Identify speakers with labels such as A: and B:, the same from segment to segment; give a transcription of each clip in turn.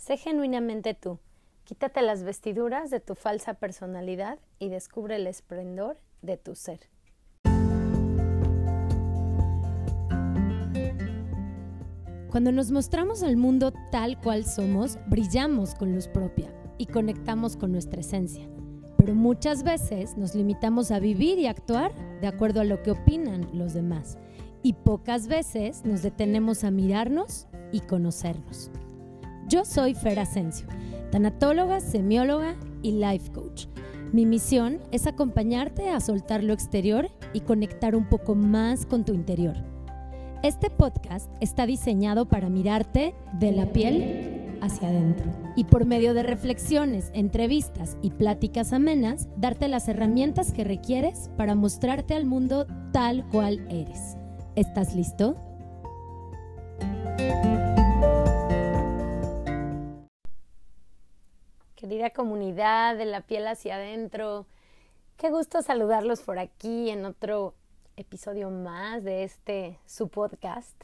A: Sé genuinamente tú. Quítate las vestiduras de tu falsa personalidad y descubre el esplendor de tu ser. Cuando nos mostramos al mundo tal cual somos, brillamos con luz propia y conectamos con nuestra esencia. Pero muchas veces nos limitamos a vivir y actuar de acuerdo a lo que opinan los demás. Y pocas veces nos detenemos a mirarnos y conocernos. Yo soy Fer Asensio, tanatóloga, semióloga y life coach. Mi misión es acompañarte a soltar lo exterior y conectar un poco más con tu interior. Este podcast está diseñado para mirarte de la piel hacia adentro y por medio de reflexiones, entrevistas y pláticas amenas, darte las herramientas que requieres para mostrarte al mundo tal cual eres. ¿Estás listo? Querida comunidad de la piel hacia adentro, qué gusto saludarlos por aquí en otro episodio más de este su podcast.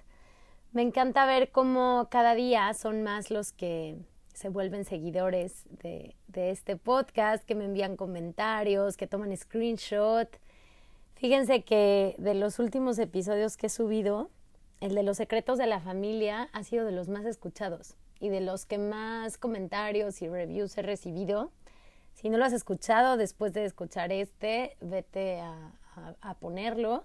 A: Me encanta ver cómo cada día son más los que se vuelven seguidores de, de este podcast, que me envían comentarios, que toman screenshot. Fíjense que de los últimos episodios que he subido, el de los secretos de la familia ha sido de los más escuchados y de los que más comentarios y reviews he recibido. Si no lo has escuchado después de escuchar este, vete a, ponerlo.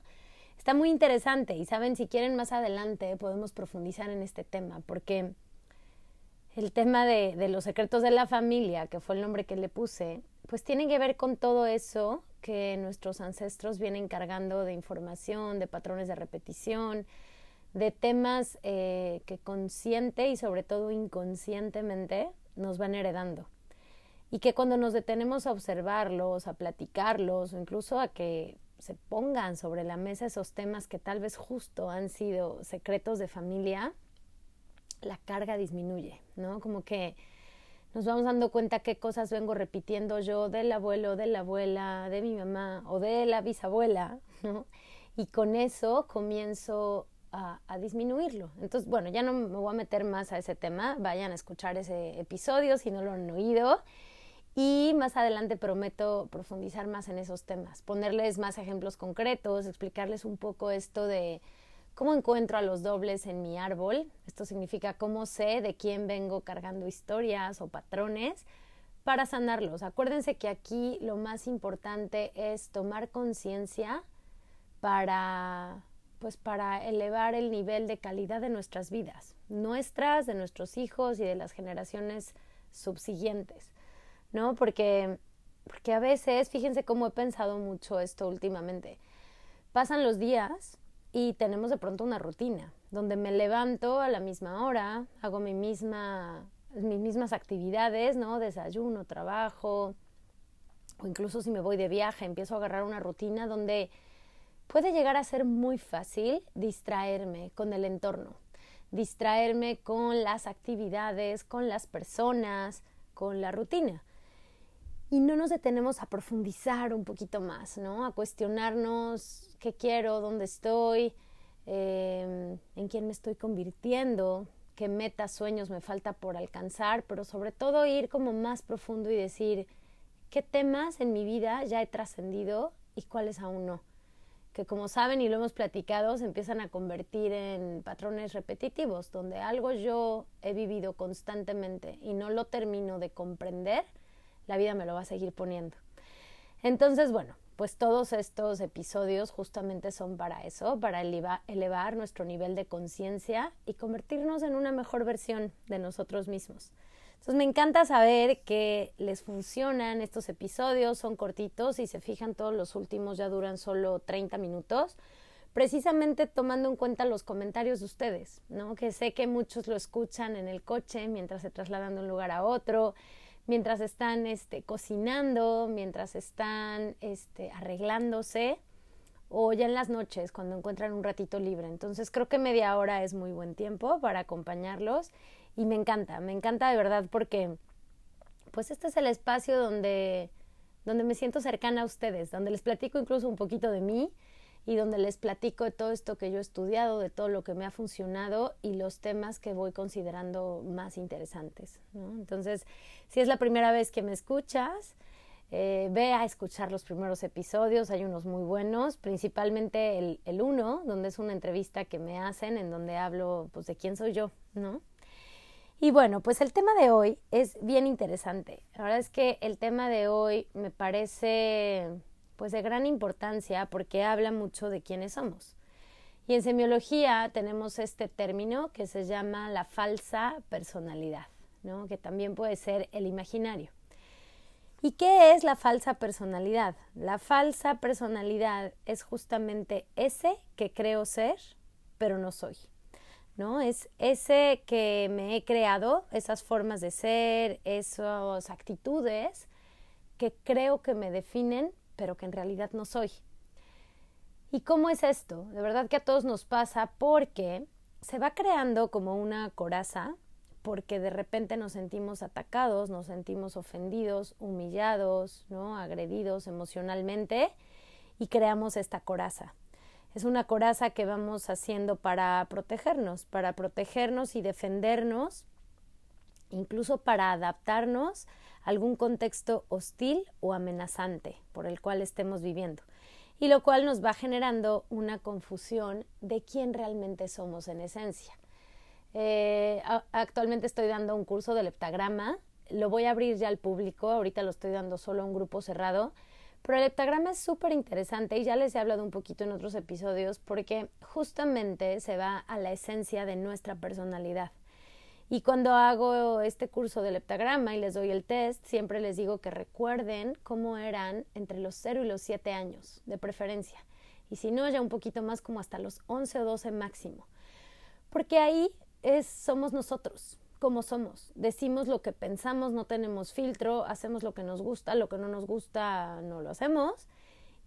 A: Está muy interesante y saben, si quieren más adelante podemos profundizar en este tema porque el tema de los secretos de la familia, que fue el nombre que le puse, pues tiene que ver con todo eso que nuestros ancestros vienen cargando de información, de patrones de repetición, de temas eh, que consciente y sobre todo inconscientemente nos van heredando. Y que cuando nos detenemos a observarlos, a platicarlos o incluso a que se pongan sobre la mesa esos temas que tal vez justo han sido secretos de familia, la carga disminuye, ¿no? Como que nos vamos dando cuenta qué cosas vengo repitiendo yo del abuelo, de la abuela, de mi mamá o de la bisabuela, ¿no? Y con eso comienzo a, disminuirlo. Entonces, bueno, ya no me voy a meter más a ese tema, vayan a escuchar ese episodio si no lo han oído. Y más adelante prometo profundizar más en esos temas, ponerles más ejemplos concretos, explicarles un poco esto de cómo encuentro a los dobles en mi árbol. Esto significa cómo sé de quién vengo cargando historias o patrones para sanarlos. Acuérdense que aquí lo más importante es tomar conciencia para pues para elevar el nivel de calidad de nuestras vidas, nuestras, de nuestros hijos y de las generaciones subsiguientes, ¿no? Porque, porque a veces, fíjense cómo he pensado mucho esto últimamente, pasan los días y tenemos de pronto una rutina, donde me levanto a la misma hora, hago mi misma, mis mismas actividades, ¿no? Desayuno, trabajo, o incluso si me voy de viaje, empiezo a agarrar una rutina donde puede llegar a ser muy fácil distraerme con el entorno, distraerme con las actividades, con las personas, con la rutina. Y no nos detenemos a profundizar un poquito más, ¿no? A cuestionarnos qué quiero, dónde estoy, em, en quién me estoy convirtiendo, qué metas, sueños me falta por alcanzar, pero sobre todo ir como más profundo y decir qué temas en mi vida ya he trascendido y cuáles aún no que como saben y lo hemos platicado, se empiezan a convertir en patrones repetitivos, donde algo yo he vivido constantemente y no lo termino de comprender, la vida me lo va a seguir poniendo. Entonces, bueno, pues todos estos episodios justamente son para eso, para elevar nuestro nivel de conciencia y convertirnos en una mejor versión de nosotros mismos. Entonces me encanta saber que les funcionan estos episodios, son cortitos y se fijan todos los últimos ya duran solo 30 minutos, precisamente tomando en cuenta los comentarios de ustedes, ¿no? Que sé que muchos lo escuchan en el coche mientras se trasladan de un lugar a otro, mientras están este, cocinando, mientras están este, arreglándose o ya en las noches cuando encuentran un ratito libre. Entonces creo que media hora es muy buen tiempo para acompañarlos y me encanta, me encanta de verdad porque pues este es el espacio donde, donde me siento cercana a ustedes, donde les platico incluso un poquito de mí y donde les platico de todo esto que yo he estudiado, de todo lo que me ha funcionado y los temas que voy considerando más interesantes. Entonces, si es la primera vez que me escuchas, eh, ve a escuchar los primeros episodios, hay unos muy buenos, principalmente el, el uno, donde es una entrevista que me hacen en donde hablo pues, de quién soy yo, ¿no? Y bueno, pues el tema de hoy es bien interesante. La verdad es que el tema de hoy me parece pues de gran importancia porque habla mucho de quiénes somos. Y en semiología tenemos este término que se llama la falsa personalidad, ¿no? que también puede ser el imaginario. ¿Y qué es la falsa personalidad? La falsa personalidad es justamente ese que creo ser, pero no soy. ¿No? Es ese que me he creado, esas formas de ser, esas actitudes que creo que me definen, pero que en realidad no soy. ¿Y cómo es esto? De verdad que a todos nos pasa porque se va creando como una coraza, porque de repente nos sentimos atacados, nos sentimos ofendidos, humillados, ¿no? agredidos emocionalmente y creamos esta coraza es una coraza que vamos haciendo para protegernos, para protegernos y defendernos, incluso para adaptarnos a algún contexto hostil o amenazante por el cual estemos viviendo. Y lo cual nos va generando una confusión de quién realmente somos en esencia. Eh, actualmente estoy dando un curso del heptagrama, lo voy a abrir ya al público, ahorita lo estoy dando solo a un grupo cerrado, pero el heptagrama es súper interesante y ya les he hablado un poquito en otros episodios porque justamente se va a la esencia de nuestra personalidad. Y cuando hago este curso del heptagrama y les doy el test, siempre les digo que recuerden cómo eran entre los 0 y los 7 años, de preferencia. Y si no, ya un poquito más como hasta los 11 o 12 máximo. Porque ahí es, somos nosotros como somos. Decimos lo que pensamos, no tenemos filtro, hacemos lo que nos gusta, lo que no nos gusta no lo hacemos.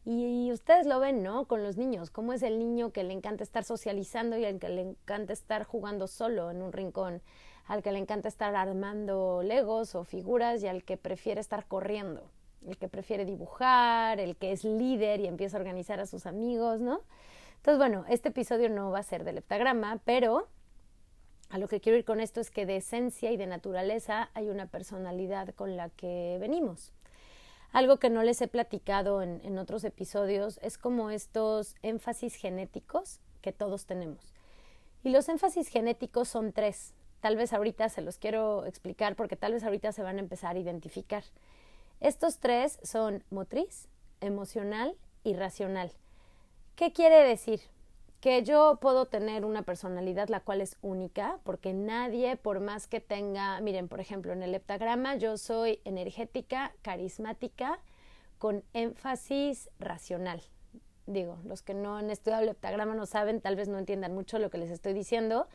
A: Y, ustedes lo ven, ¿no? Con los niños, cómo es el niño que le encanta estar socializando y al que le encanta estar jugando solo en un rincón, al que le encanta estar armando legos o figuras y al que prefiere estar corriendo, el que prefiere dibujar, el que es líder y empieza a organizar a sus amigos, ¿no? Entonces, bueno, este episodio no va a ser del heptagrama, pero a lo que quiero ir con esto es que de esencia y de naturaleza hay una personalidad con la que venimos. Algo que no les he platicado en, otros episodios es como estos énfasis genéticos que todos tenemos. Y los énfasis genéticos son tres. Tal vez ahorita se los quiero explicar porque tal vez ahorita se van a empezar a identificar. Estos tres son motriz, emocional y racional. ¿Qué quiere decir? Que yo puedo tener una personalidad la cual es única, porque nadie, por más que tenga, miren, por ejemplo, en el heptagrama yo soy energética, carismática, con énfasis racional. Digo, los que no han estudiado el heptagrama no saben, tal vez no entiendan mucho lo que les estoy diciendo,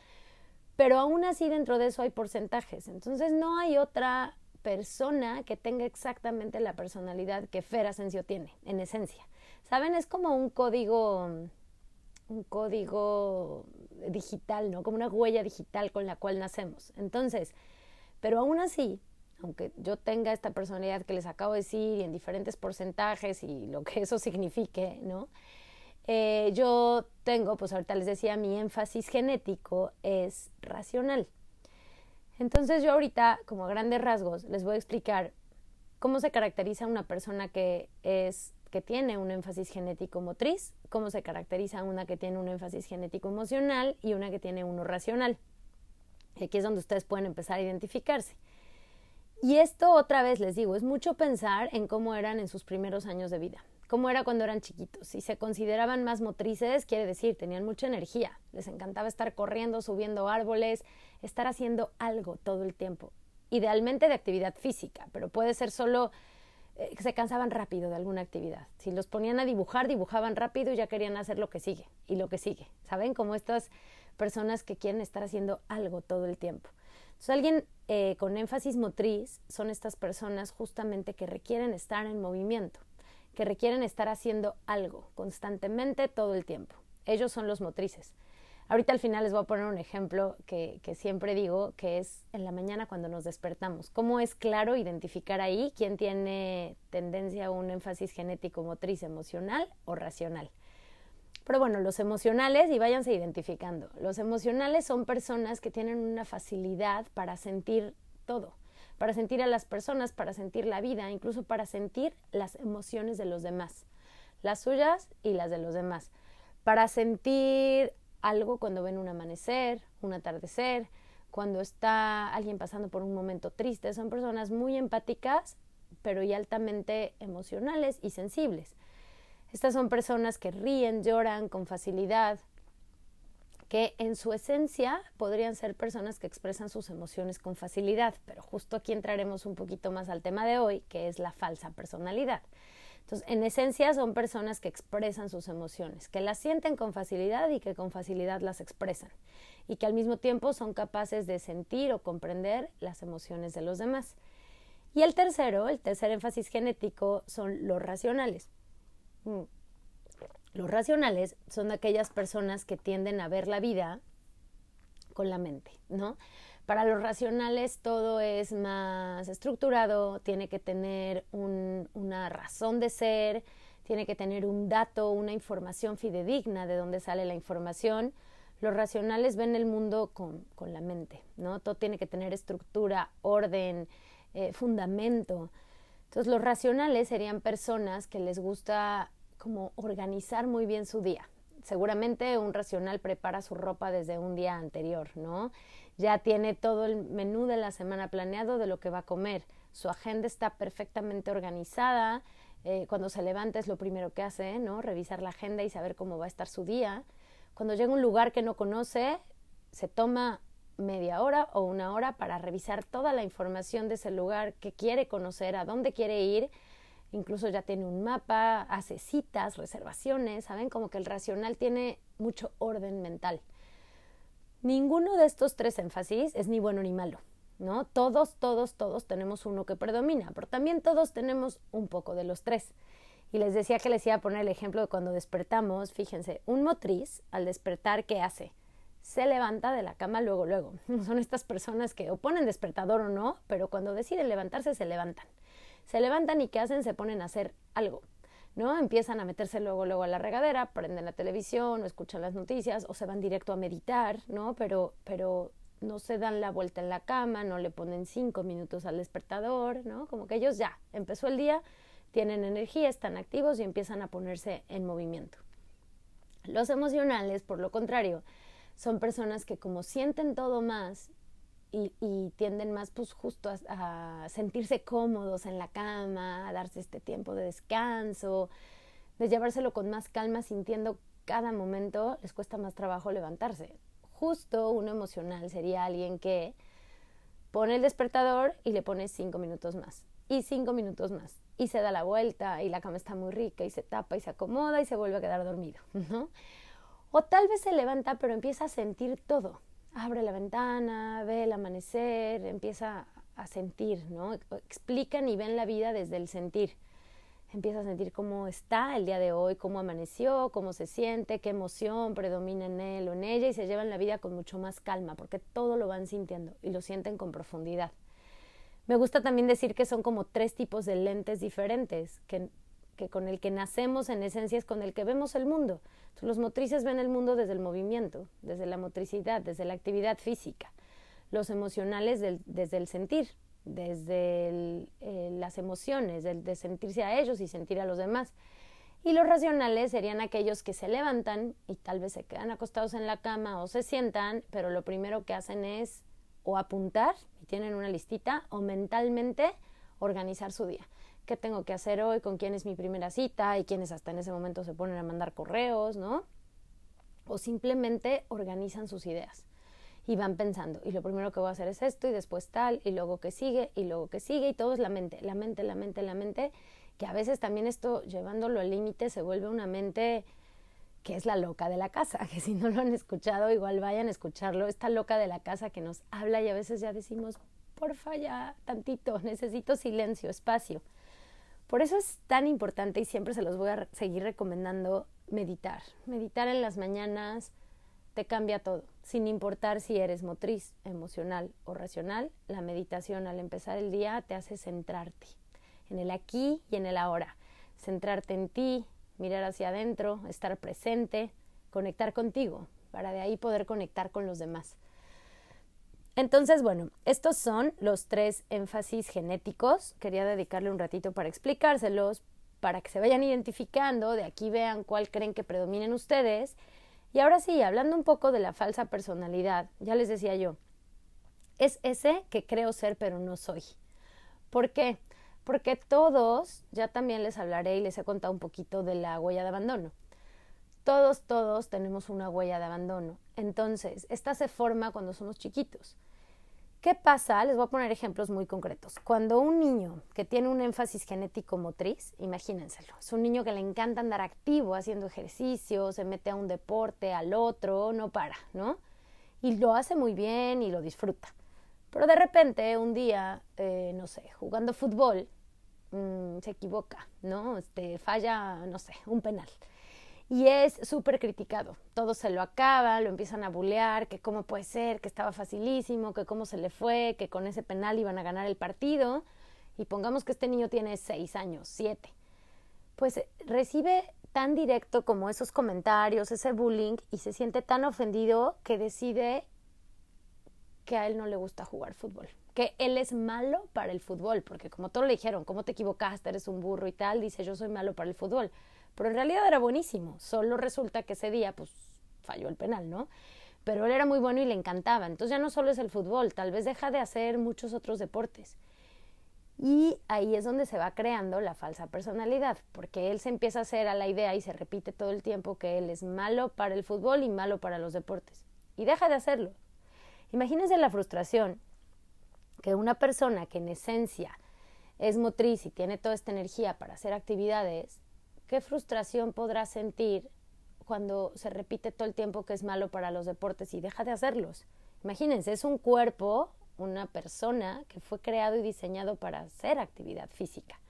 A: pero aún así dentro de eso hay porcentajes. Entonces no hay otra persona que tenga exactamente la personalidad que Fer Asensio tiene, en esencia. ¿Saben? Es como un código un código digital, ¿no? Como una huella digital con la cual nacemos. Entonces, pero aún así, aunque yo tenga esta personalidad que les acabo de decir y en diferentes porcentajes y lo que eso signifique, ¿no? Eh, yo tengo, pues ahorita les decía, mi énfasis genético es racional. Entonces yo ahorita, como a grandes rasgos, les voy a explicar cómo se caracteriza una persona que es que tiene un énfasis genético motriz, cómo se caracteriza una que tiene un énfasis genético emocional y una que tiene uno racional. Y aquí es donde ustedes pueden empezar a identificarse. Y esto otra vez les digo, es mucho pensar en cómo eran en sus primeros años de vida, cómo era cuando eran chiquitos. Si se consideraban más motrices, quiere decir, tenían mucha energía, les encantaba estar corriendo, subiendo árboles, estar haciendo algo todo el tiempo. Idealmente de actividad física, pero puede ser solo eh, se cansaban rápido de alguna actividad. Si los ponían a dibujar, dibujaban rápido y ya querían hacer lo que sigue y lo que sigue. ¿Saben? Como estas personas que quieren estar haciendo algo todo el tiempo. Entonces, alguien eh, con énfasis motriz son estas personas justamente que requieren estar en movimiento, que requieren estar haciendo algo constantemente todo el tiempo. Ellos son los motrices. Ahorita al final les voy a poner un ejemplo que, siempre digo, que es en la mañana cuando nos despertamos. ¿Cómo es claro identificar ahí quién tiene tendencia a un énfasis genético, motriz, emocional o racional? Pero bueno, los emocionales, y váyanse identificando, los emocionales son personas que tienen una facilidad para sentir todo, para sentir a las personas, para sentir la vida, incluso para sentir las emociones de los demás, las suyas y las de los demás, para sentir algo cuando ven un amanecer, un atardecer, cuando está alguien pasando por un momento triste. Son personas muy empáticas, pero y altamente emocionales y sensibles. Estas son personas que ríen, lloran con facilidad, que en su esencia podrían ser personas que expresan sus emociones con facilidad, pero justo aquí entraremos un poquito más al tema de hoy, que es la falsa personalidad. Entonces, en esencia son personas que expresan sus emociones, que las sienten con facilidad y que con facilidad las expresan, y que al mismo tiempo son capaces de sentir o comprender las emociones de los demás. Y el tercero, el tercer énfasis genético, son los racionales. Mm. Los racionales son aquellas personas que tienden a ver la vida con la mente, ¿no? Para los racionales todo es más estructurado, tiene que tener una razón de ser, tiene que tener un dato, una información fidedigna de dónde sale la información. Los racionales ven el mundo con, la mente, ¿no? Todo tiene que tener estructura, orden, eh, fundamento. Entonces los racionales serían personas que les gusta como organizar muy bien su día. Seguramente un racional prepara su ropa desde un día anterior, ¿no? ya tiene todo el menú de la semana planeado de lo que va a comer. Su agenda está perfectamente organizada. Eh, cuando se levanta es lo primero que hace, ¿no? Revisar la agenda y saber cómo va a estar su día. Cuando llega a un lugar que no conoce, se toma media hora o una hora para revisar toda la información de ese lugar que quiere conocer, a dónde quiere ir. Incluso ya tiene un mapa, hace citas, reservaciones, ¿saben? Como que el racional tiene mucho orden mental. Ninguno de estos tres énfasis es ni bueno ni malo, ¿no? Todos, todos, todos tenemos uno que predomina, pero también todos tenemos un poco de los tres. Y les decía que les iba a poner el ejemplo de cuando despertamos, fíjense, un motriz al despertar, ¿qué hace? Se levanta de la cama luego, luego. Son estas personas que o ponen despertador o no, pero cuando deciden levantarse, se levantan. Se levantan y ¿qué hacen? Se ponen a hacer algo. ¿no? Empiezan a meterse luego, luego a la regadera, prenden la televisión o escuchan las noticias o se van directo a meditar, ¿no? Pero, pero no se dan la vuelta en la cama, no le ponen cinco minutos al despertador, ¿no? Como que ellos ya, empezó el día, tienen energía, están activos y empiezan a ponerse en movimiento. Los emocionales, por lo contrario, son personas que como sienten todo más y, tienden más pues justo a, sentirse cómodos en la cama, a darse este tiempo de descanso, de llevárselo con más calma, sintiendo cada momento, les cuesta más trabajo levantarse. Justo uno emocional sería alguien que pone el despertador y le pone cinco minutos más y cinco minutos más y se da la vuelta y la cama está muy rica y se tapa y se acomoda y se vuelve a quedar dormido, ¿no? O tal vez se levanta pero empieza a sentir todo, abre la ventana, ve el amanecer, empieza a sentir, ¿no? Explican y ven la vida desde el sentir. Empieza a sentir cómo está el día de hoy, cómo amaneció, cómo se siente, qué emoción predomina en él o en ella y se llevan la vida con mucho más calma porque todo lo van sintiendo y lo sienten con profundidad. Me gusta también decir que son como tres tipos de lentes diferentes, que con el que nacemos en esencia es con el que vemos el mundo. los motrices ven el mundo desde el movimiento, desde la motricidad, desde la actividad física. Los emocionales desde el sentir, desde eh, las emociones, de sentirse a ellos y sentir a los demás. Y los racionales serían aquellos que se levantan y tal vez se quedan acostados en la cama o se sientan, pero lo primero que hacen es o apuntar y tienen una listita o mentalmente organizar su día qué tengo que hacer hoy, con quién es mi primera cita y quiénes hasta en ese momento se ponen a mandar correos, ¿no? O simplemente organizan sus ideas y van pensando, y lo primero que voy a hacer es esto y después tal, y luego que sigue, y luego que sigue, y todo es la mente, la mente, la mente, la mente, que a veces también esto, llevándolo al límite, se vuelve una mente que es la loca de la casa, que si no lo han escuchado, igual vayan a escucharlo, esta loca de la casa que nos habla y a veces ya decimos, porfa, ya tantito, necesito silencio, espacio. Por eso es tan importante y siempre se los voy a seguir recomendando meditar. Meditar en las mañanas te cambia todo, sin importar si eres motriz, emocional o racional. La meditación al empezar el día te hace centrarte en el aquí y en el ahora, centrarte en ti, mirar hacia adentro, estar presente, conectar contigo, para de ahí poder conectar con los demás. Entonces, bueno, estos son los tres énfasis genéticos. Quería dedicarle un ratito para explicárselos, para que se vayan identificando, de aquí vean cuál creen que predominen ustedes. Y ahora sí, hablando un poco de la falsa personalidad, ya les decía yo, es ese que creo ser pero no soy. ¿Por qué? Porque todos, ya también les hablaré y les he contado un poquito de la huella de abandono. Todos, todos tenemos una huella de abandono. Entonces, esta se forma cuando somos chiquitos. ¿Qué pasa? Les voy a poner ejemplos muy concretos. Cuando un niño que tiene un énfasis genético motriz, imagínenselo, es un niño que le encanta andar activo, haciendo ejercicio, se mete a un deporte, al otro, no para, ¿no? Y lo hace muy bien y lo disfruta. Pero de repente, un día, eh, no sé, jugando fútbol, mm, se equivoca, ¿no? Este, falla, no sé, un penal y es súper criticado. Todos se lo acaban, lo empiezan a bulear, que cómo puede ser, que estaba facilísimo, que cómo se le fue, que con ese penal iban a ganar el partido. Y pongamos que este niño tiene seis años, siete. Pues eh, recibe tan directo como esos comentarios, ese bullying, y se siente tan ofendido que decide que a él no le gusta jugar fútbol, que él es malo para el fútbol, porque como todos le dijeron, ¿cómo te equivocaste? Eres un burro y tal, dice yo soy malo para el fútbol pero en realidad era buenísimo. Solo resulta que ese día, pues, falló el penal, ¿no? Pero él era muy bueno y le encantaba. Entonces ya no solo es el fútbol, tal vez deja de hacer muchos otros deportes. Y ahí es donde se va creando la falsa personalidad, porque él se empieza a hacer a la idea y se repite todo el tiempo que él es malo para el fútbol y malo para los deportes. Y deja de hacerlo. Imagínense la frustración que una persona que en esencia es motriz y tiene toda esta energía para hacer actividades, ¿Qué frustración podrá sentir cuando se repite todo el tiempo que es malo para los deportes y deja de hacerlos? Imagínense, es un cuerpo, una persona que fue creado y diseñado para hacer actividad física,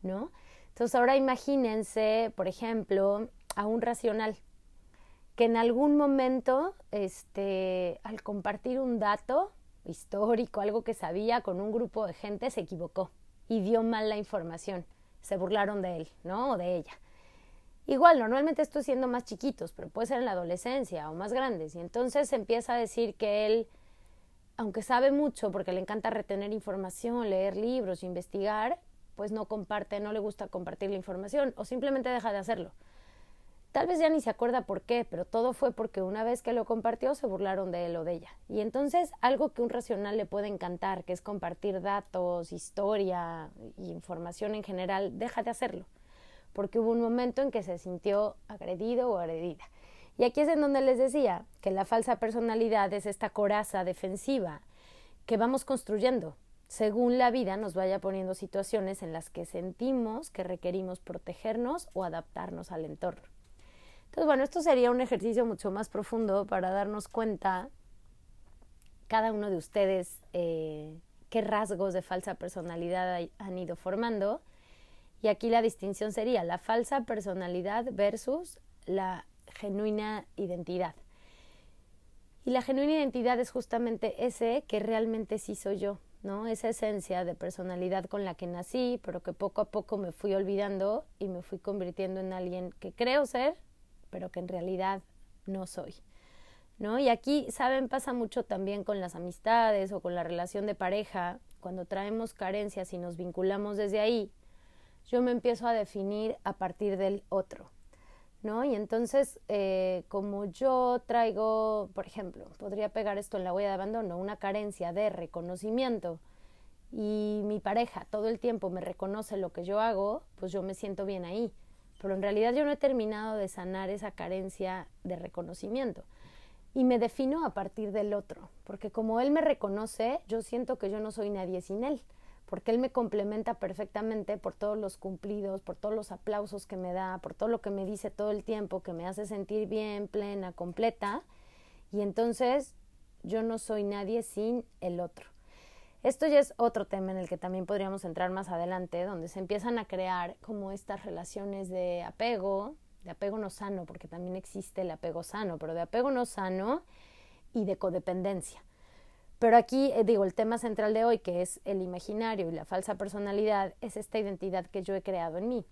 A: ¿no? Entonces ahora imagínense, por ejemplo, a un racional que en algún momento, este, al compartir un dato histórico, algo que sabía con un grupo de gente, se equivocó y dio mal la información se burlaron de él, ¿no? O de ella. Igual, normalmente estoy siendo más chiquitos, pero puede ser en la adolescencia o más grandes. Y entonces empieza a decir que él, aunque sabe mucho, porque le encanta retener información, leer libros, investigar, pues no comparte, no le gusta compartir la información o simplemente deja de hacerlo. Tal vez ya ni se acuerda por qué, pero todo fue porque una vez que lo compartió se burlaron de él o de ella. Y entonces algo que un racional le puede encantar, que es compartir datos, historia e información en general, deja de hacerlo, porque hubo un momento en que se sintió agredido o agredida. Y aquí es en donde les decía que la falsa personalidad es esta coraza defensiva que vamos construyendo según la vida nos vaya poniendo situaciones en las que sentimos que requerimos protegernos o adaptarnos al entorno. Entonces, bueno, esto sería un ejercicio mucho más profundo para darnos cuenta, cada uno de ustedes, eh, qué rasgos de falsa personalidad han ido formando. Y aquí la distinción sería la falsa personalidad versus la genuina identidad. Y la genuina identidad es justamente ese que realmente sí soy yo, ¿no? Esa esencia de personalidad con la que nací, pero que poco a poco me fui olvidando y me fui convirtiendo en alguien que creo ser, pero que en realidad no soy. ¿No? Y aquí, saben, pasa mucho también con las amistades o con la relación de pareja, cuando traemos carencias y nos vinculamos desde ahí, yo me empiezo a definir a partir del otro, ¿no? Y entonces, eh, como yo traigo, por ejemplo, podría pegar esto en la huella de abandono, una carencia de reconocimiento y mi pareja todo el tiempo me reconoce lo que yo hago, pues yo me siento bien ahí pero en realidad yo no he terminado de sanar esa carencia de reconocimiento. Y me defino a partir del otro, porque como él me reconoce, yo siento que yo no soy nadie sin él, porque él me complementa perfectamente por todos los cumplidos, por todos los aplausos que me da, por todo lo que me dice todo el tiempo, que me hace sentir bien, plena, completa, y entonces yo no soy nadie sin el otro. Esto ya es otro tema en el que también podríamos entrar más adelante, donde se empiezan a crear como estas relaciones de apego, de apego no sano, porque también existe el apego sano, pero de apego no sano y de codependencia. Pero aquí, eh, digo, el tema central de hoy, que es el imaginario y la falsa personalidad, es esta identidad que yo he creado en mí.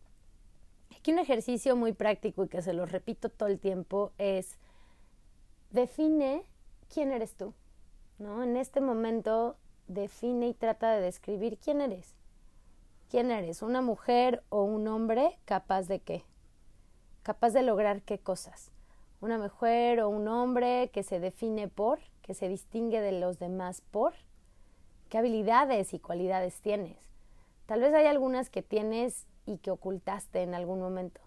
A: Aquí un ejercicio muy práctico y que se lo repito todo el tiempo es define quién eres tú, ¿no? En este momento define y trata de describir quién eres. ¿Quién eres? ¿Una mujer o un hombre capaz de qué? Capaz de lograr qué cosas. Una mujer o un hombre que se define por, que se distingue de los demás por. ¿Qué habilidades y cualidades tienes? Tal vez hay algunas que tienes y que ocultaste en algún momento.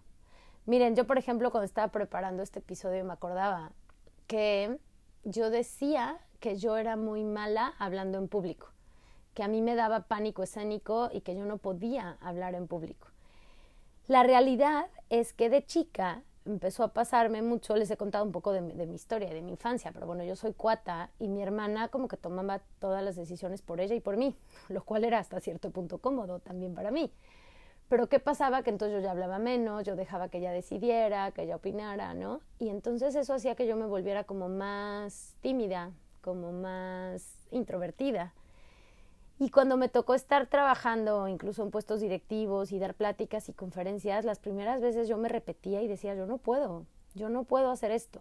A: Miren, yo por ejemplo cuando estaba preparando este episodio me acordaba que yo decía que yo era muy mala hablando en público, que a mí me daba pánico escénico y que yo no podía hablar en público. La realidad es que de chica empezó a pasarme mucho, les he contado un poco de, mi historia, de mi infancia, pero bueno, yo soy cuata y mi hermana como que tomaba todas las decisiones por ella y por mí, lo cual era hasta cierto punto cómodo también para mí. Pero ¿qué pasaba? Que entonces yo ya hablaba menos, yo dejaba que ella decidiera, que ella opinara, ¿no? Y entonces eso hacía que yo me volviera como más tímida, como más introvertida. Y cuando me tocó estar trabajando incluso en puestos directivos y dar pláticas y conferencias, las primeras veces yo me repetía y decía, yo no puedo, yo no puedo hacer esto.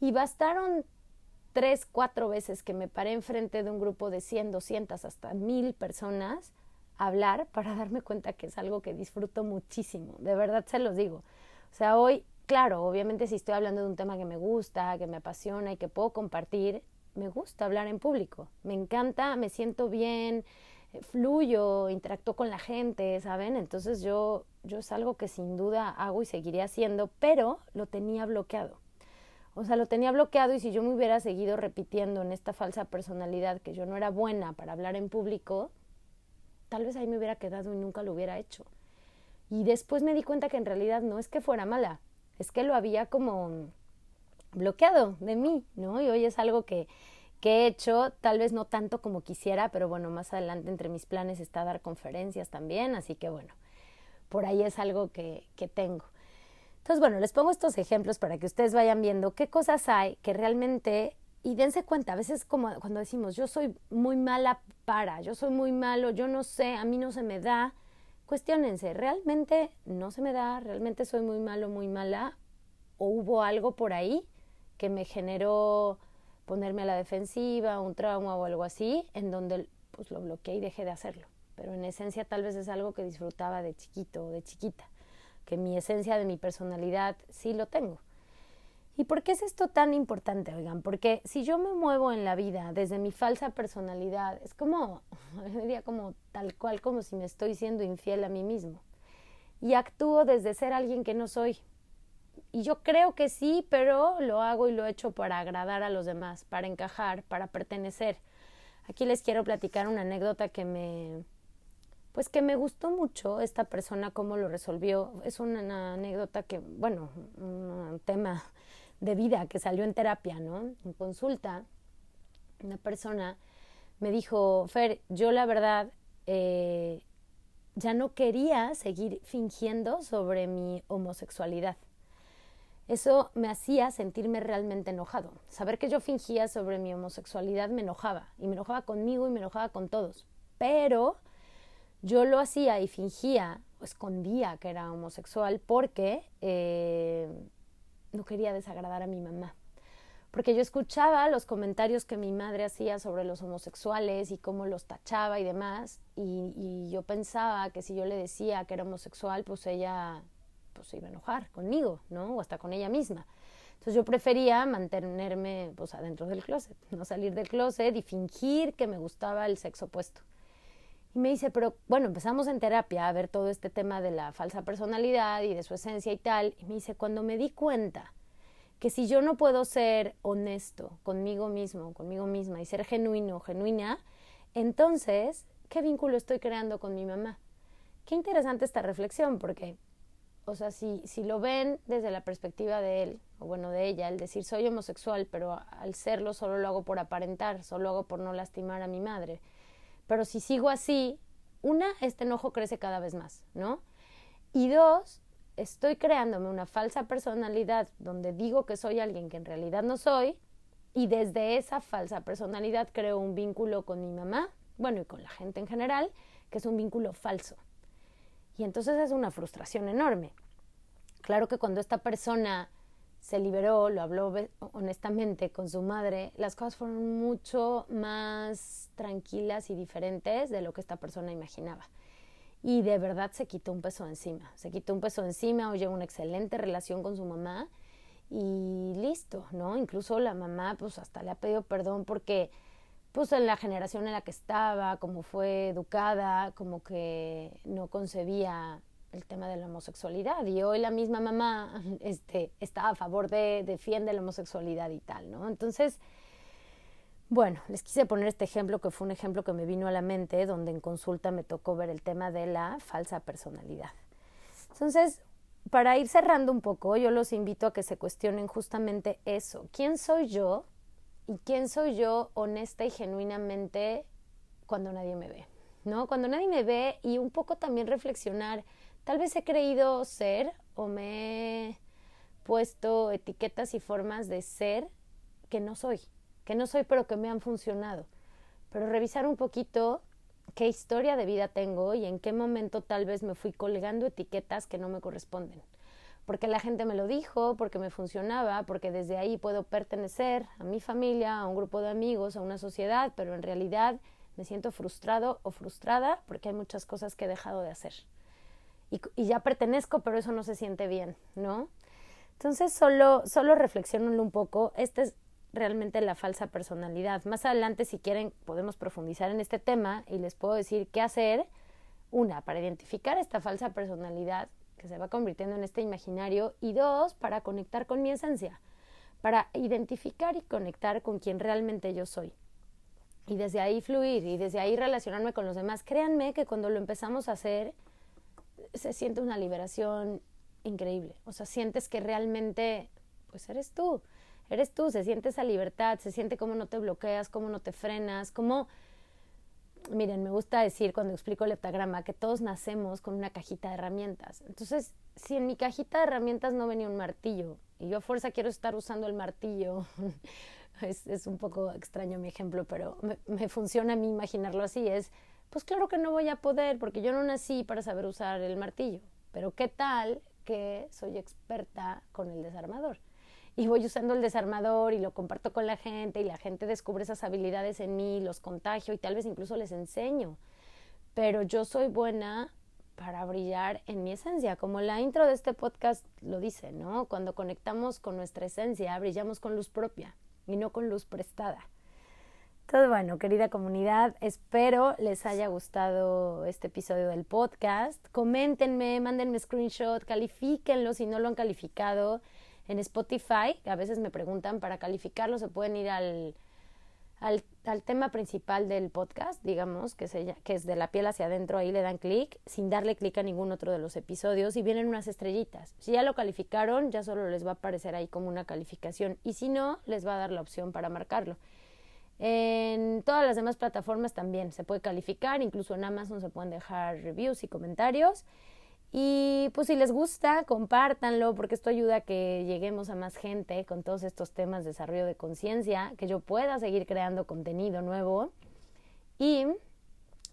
A: Y bastaron tres, cuatro veces que me paré enfrente de un grupo de 100, 200, hasta mil personas hablar para darme cuenta que es algo que disfruto muchísimo. De verdad se los digo. O sea, hoy, claro, obviamente si estoy hablando de un tema que me gusta, que me apasiona y que puedo compartir, me gusta hablar en público. Me encanta, me siento bien, eh, fluyo, interactúo con la gente, ¿saben? Entonces yo, yo es algo que sin duda hago y seguiré haciendo, pero lo tenía bloqueado. O sea, lo tenía bloqueado y si yo me hubiera seguido repitiendo en esta falsa personalidad que yo no era buena para hablar en público, tal vez ahí me hubiera quedado y nunca lo hubiera hecho. Y después me di cuenta que en realidad no es que fuera mala, es que lo había como bloqueado de mí, ¿no? Y hoy es algo que, que he hecho, tal vez no tanto como quisiera, pero bueno, más adelante entre mis planes está dar conferencias también, así que bueno, por ahí es algo que, que tengo. Entonces, bueno, les pongo estos ejemplos para que ustedes vayan viendo qué cosas hay que realmente y dense cuenta, a veces como cuando decimos yo soy muy mala para, yo soy muy malo, yo no sé, a mí no se me da, cuestionense, ¿realmente no se me da? ¿Realmente soy muy malo, muy mala? ¿O hubo algo por ahí que me generó ponerme a la defensiva, un trauma o algo así, en donde pues lo bloqueé y dejé de hacerlo? Pero en esencia tal vez es algo que disfrutaba de chiquito o de chiquita, que mi esencia de mi personalidad sí lo tengo. ¿Y por qué es esto tan importante, oigan? Porque si yo me muevo en la vida desde mi falsa personalidad, es como, diría como tal cual como si me estoy siendo infiel a mí mismo. Y actúo desde ser alguien que no soy. Y yo creo que sí, pero lo hago y lo he hecho para agradar a los demás, para encajar, para pertenecer. Aquí les quiero platicar una anécdota que me, pues que me gustó mucho esta persona cómo lo resolvió. Es una anécdota que, bueno, un tema de vida que salió en terapia, ¿no? En consulta, una persona me dijo, Fer, yo la verdad eh, ya no quería seguir fingiendo sobre mi homosexualidad. Eso me hacía sentirme realmente enojado. Saber que yo fingía sobre mi homosexualidad me enojaba, y me enojaba conmigo y me enojaba con todos. Pero yo lo hacía y fingía, o escondía que era homosexual porque eh, no quería desagradar a mi mamá. Porque yo escuchaba los comentarios que mi madre hacía sobre los homosexuales y cómo los tachaba y demás, y, yo pensaba que si yo le decía que era homosexual, pues ella pues se iba a enojar conmigo, ¿no? O hasta con ella misma. Entonces yo prefería mantenerme pues adentro del closet, no salir del closet y fingir que me gustaba el sexo opuesto. Y me dice, pero bueno, empezamos en terapia a ver todo este tema de la falsa personalidad y de su esencia y tal. Y me dice, cuando me di cuenta que si yo no puedo ser honesto conmigo mismo, conmigo misma y ser genuino, genuina, entonces, ¿qué vínculo estoy creando con mi mamá? Qué interesante esta reflexión, porque, o sea, si, si lo ven desde la perspectiva de él, o bueno, de ella, el decir soy homosexual, pero al serlo solo lo hago por aparentar, solo lo hago por no lastimar a mi madre pero si sigo así, una, este enojo crece cada vez más, ¿no? Y dos, estoy creándome una falsa personalidad donde digo que soy alguien que en realidad no soy y desde esa falsa personalidad creo un vínculo con mi mamá, bueno, y con la gente en general, que es un vínculo falso. Y entonces es una frustración enorme. Claro que cuando esta persona se liberó, lo habló honestamente con su madre, las cosas fueron mucho más tranquilas y diferentes de lo que esta persona imaginaba. Y de verdad se quitó un peso encima, se quitó un peso encima, oye, una excelente relación con su mamá y listo, ¿no? Incluso la mamá pues hasta le ha pedido perdón porque pues en la generación en la que estaba, como fue educada, como que no concebía el tema de la homosexualidad y hoy la misma mamá este, está a favor de, defiende la homosexualidad y tal, ¿no? Entonces, bueno, les quise poner este ejemplo que fue un ejemplo que me vino a la mente, donde en consulta me tocó ver el tema de la falsa personalidad. Entonces, para ir cerrando un poco, yo los invito a que se cuestionen justamente eso. ¿Quién soy yo? ¿Y quién soy yo honesta y genuinamente cuando nadie me ve? ¿No? Cuando nadie me ve y un poco también reflexionar Tal vez he creído ser o me he puesto etiquetas y formas de ser que no soy, que no soy pero que me han funcionado. Pero revisar un poquito qué historia de vida tengo y en qué momento tal vez me fui colgando etiquetas que no me corresponden. Porque la gente me lo dijo, porque me funcionaba, porque desde ahí puedo pertenecer a mi familia, a un grupo de amigos, a una sociedad, pero en realidad me siento frustrado o frustrada porque hay muchas cosas que he dejado de hacer y, ya pertenezco, pero eso no se siente bien, ¿no? Entonces, solo, solo reflexionenlo un poco. Esta es realmente la falsa personalidad. Más adelante, si quieren, podemos profundizar en este tema y les puedo decir qué hacer. Una, para identificar esta falsa personalidad que se va convirtiendo en este imaginario. Y dos, para conectar con mi esencia. Para identificar y conectar con quien realmente yo soy. Y desde ahí fluir y desde ahí relacionarme con los demás. Créanme que cuando lo empezamos a hacer, se siente una liberación increíble. O sea, sientes que realmente, pues eres tú, eres tú, se siente esa libertad, se siente cómo no te bloqueas, cómo no te frenas, cómo... Miren, me gusta decir cuando explico el heptagrama que todos nacemos con una cajita de herramientas. Entonces, si en mi cajita de herramientas no venía un martillo y yo a fuerza quiero estar usando el martillo, es, un poco extraño mi ejemplo, pero me, me funciona a mí imaginarlo así, es pues claro que no voy a poder porque yo no nací para saber usar el martillo. Pero qué tal que soy experta con el desarmador. Y voy usando el desarmador y lo comparto con la gente y la gente descubre esas habilidades en mí, los contagio y tal vez incluso les enseño. Pero yo soy buena para brillar en mi esencia, como la intro de este podcast lo dice, ¿no? Cuando conectamos con nuestra esencia, brillamos con luz propia y no con luz prestada. Todo bueno, querida comunidad, espero les haya gustado este episodio del podcast. Coméntenme, mándenme screenshot, califíquenlo si no lo han calificado en Spotify. A veces me preguntan para calificarlo, se pueden ir al, al, al tema principal del podcast, digamos, que, se, que es de la piel hacia adentro, ahí le dan clic, sin darle clic a ningún otro de los episodios y vienen unas estrellitas. Si ya lo calificaron, ya solo les va a aparecer ahí como una calificación y si no, les va a dar la opción para marcarlo. En todas las demás plataformas también se puede calificar, incluso en Amazon se pueden dejar reviews y comentarios. Y pues si les gusta, compártanlo porque esto ayuda a que lleguemos a más gente con todos estos temas de desarrollo de conciencia, que yo pueda seguir creando contenido nuevo. Y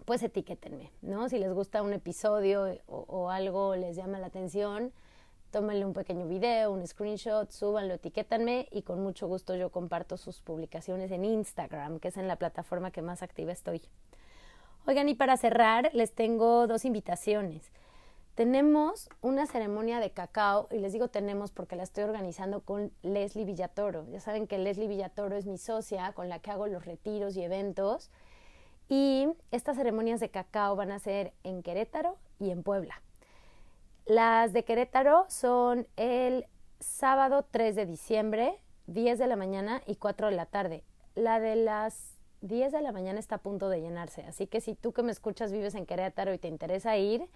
A: pues etiquétenme, ¿no? Si les gusta un episodio o, algo les llama la atención, tómenle un pequeño video, un screenshot, súbanlo, etiquétanme y con mucho gusto yo comparto sus publicaciones en Instagram, que es en la plataforma que más activa estoy. Oigan, y para cerrar, les tengo dos invitaciones. Tenemos una ceremonia de cacao, y les digo tenemos porque la estoy organizando con Leslie Villatoro. Ya saben que Leslie Villatoro es mi socia con la que hago los retiros y eventos. Y estas ceremonias de cacao van a ser en Querétaro y en Puebla. Las de Querétaro son el sábado 3 de diciembre, 10 de la mañana y 4 de la tarde. La de las 10 de la mañana está a punto de llenarse, así que si tú que me escuchas vives en Querétaro y te interesa ir,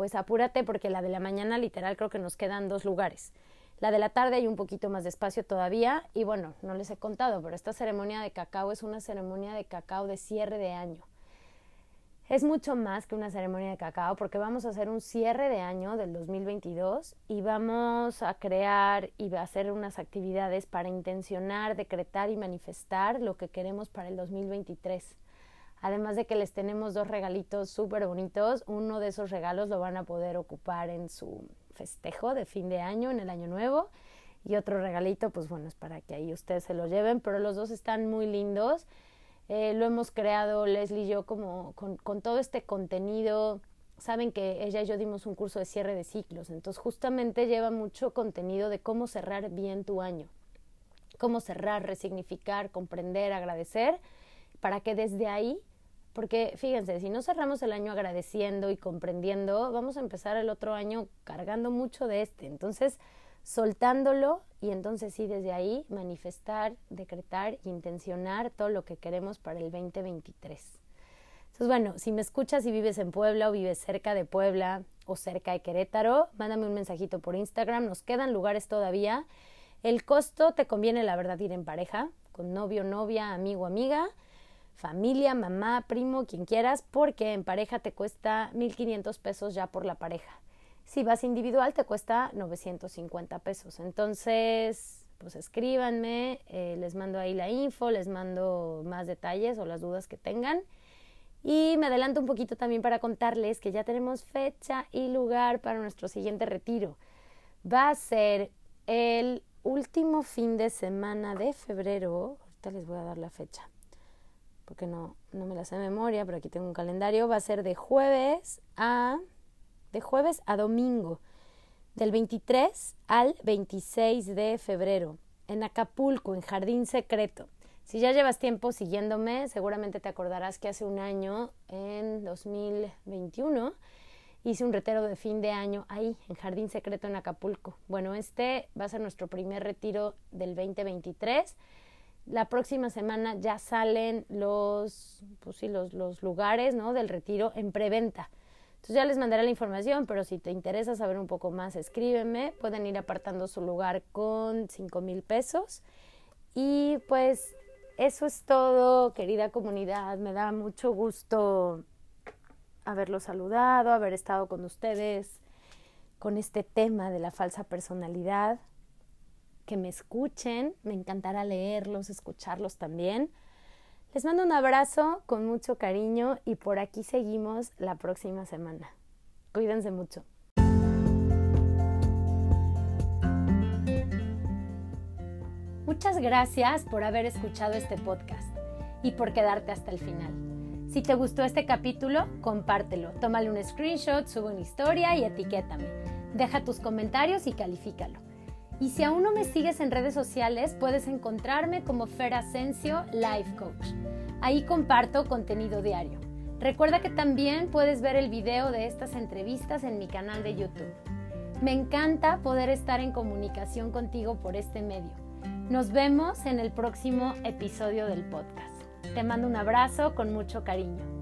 A: pues apúrate porque la de la mañana literal creo que nos quedan dos lugares. La de la tarde hay un poquito más de espacio todavía y bueno, no les he contado, pero esta ceremonia de cacao es una ceremonia de cacao de cierre de año es mucho más que una ceremonia de cacao porque vamos a hacer un cierre de año del 2022 y vamos a crear y a hacer unas actividades para intencionar, decretar y manifestar lo que queremos para el 2023. Además de que les tenemos dos regalitos súper bonitos. Uno de esos regalos lo van a poder ocupar en su festejo de fin de año, en el año nuevo. Y otro regalito, pues bueno, es para que ahí ustedes se lo lleven. Pero los dos están muy lindos. Eh, lo hemos creado Leslie y yo como con, con todo este contenido. Saben que ella y yo dimos un curso de cierre de ciclos. Entonces justamente lleva mucho contenido de cómo cerrar bien tu año. Cómo cerrar, resignificar, comprender, agradecer. Para que desde ahí porque fíjense, si no cerramos el año agradeciendo y comprendiendo, vamos a empezar el otro año cargando mucho de este. Entonces, soltándolo y entonces sí, desde ahí manifestar, decretar, intencionar todo lo que queremos para el 2023. Entonces, bueno, si me escuchas y vives en Puebla o vives cerca de Puebla o cerca de Querétaro, mándame un mensajito por Instagram. Nos quedan lugares todavía. El costo te conviene, la verdad, ir en pareja, con novio, novia, amigo, amiga familia, mamá, primo, quien quieras, porque en pareja te cuesta 1.500 pesos ya por la pareja. Si vas individual te cuesta 950 pesos. Entonces, pues escríbanme, eh, les mando ahí la info, les mando más detalles o las dudas que tengan. Y me adelanto un poquito también para contarles que ya tenemos fecha y lugar para nuestro siguiente retiro. Va a ser el último fin de semana de febrero. Ahorita les voy a dar la fecha porque no, no me la sé de memoria, pero aquí tengo un calendario, va a ser de jueves a, de jueves a domingo, del 23 al 26 de febrero, en Acapulco, en Jardín Secreto. Si ya llevas tiempo siguiéndome, seguramente te acordarás que hace un año, en 2021, hice un retiro de fin de año ahí, en Jardín Secreto en Acapulco. Bueno, este va a ser nuestro primer retiro del 2023 la próxima semana ya salen los, pues sí, los, los lugares ¿no? del retiro en preventa. Entonces ya les mandaré la información, pero si te interesa saber un poco más, escríbeme. Pueden ir apartando su lugar con cinco mil pesos. Y pues eso es todo, querida comunidad. Me da mucho gusto haberlos saludado, haber estado con ustedes con este tema de la falsa personalidad que me escuchen, me encantará leerlos, escucharlos también. Les mando un abrazo con mucho cariño y por aquí seguimos la próxima semana. Cuídense mucho. Muchas gracias por haber escuchado este podcast y por quedarte hasta el final. Si te gustó este capítulo, compártelo, tómale un screenshot, sube una historia y etiquétame. Deja tus comentarios y califícalo. Y si aún no me sigues en redes sociales, puedes encontrarme como Fer Asensio Life Coach. Ahí comparto contenido diario. Recuerda que también puedes ver el video de estas entrevistas en mi canal de YouTube. Me encanta poder estar en comunicación contigo por este medio. Nos vemos en el próximo episodio del podcast. Te mando un abrazo con mucho cariño.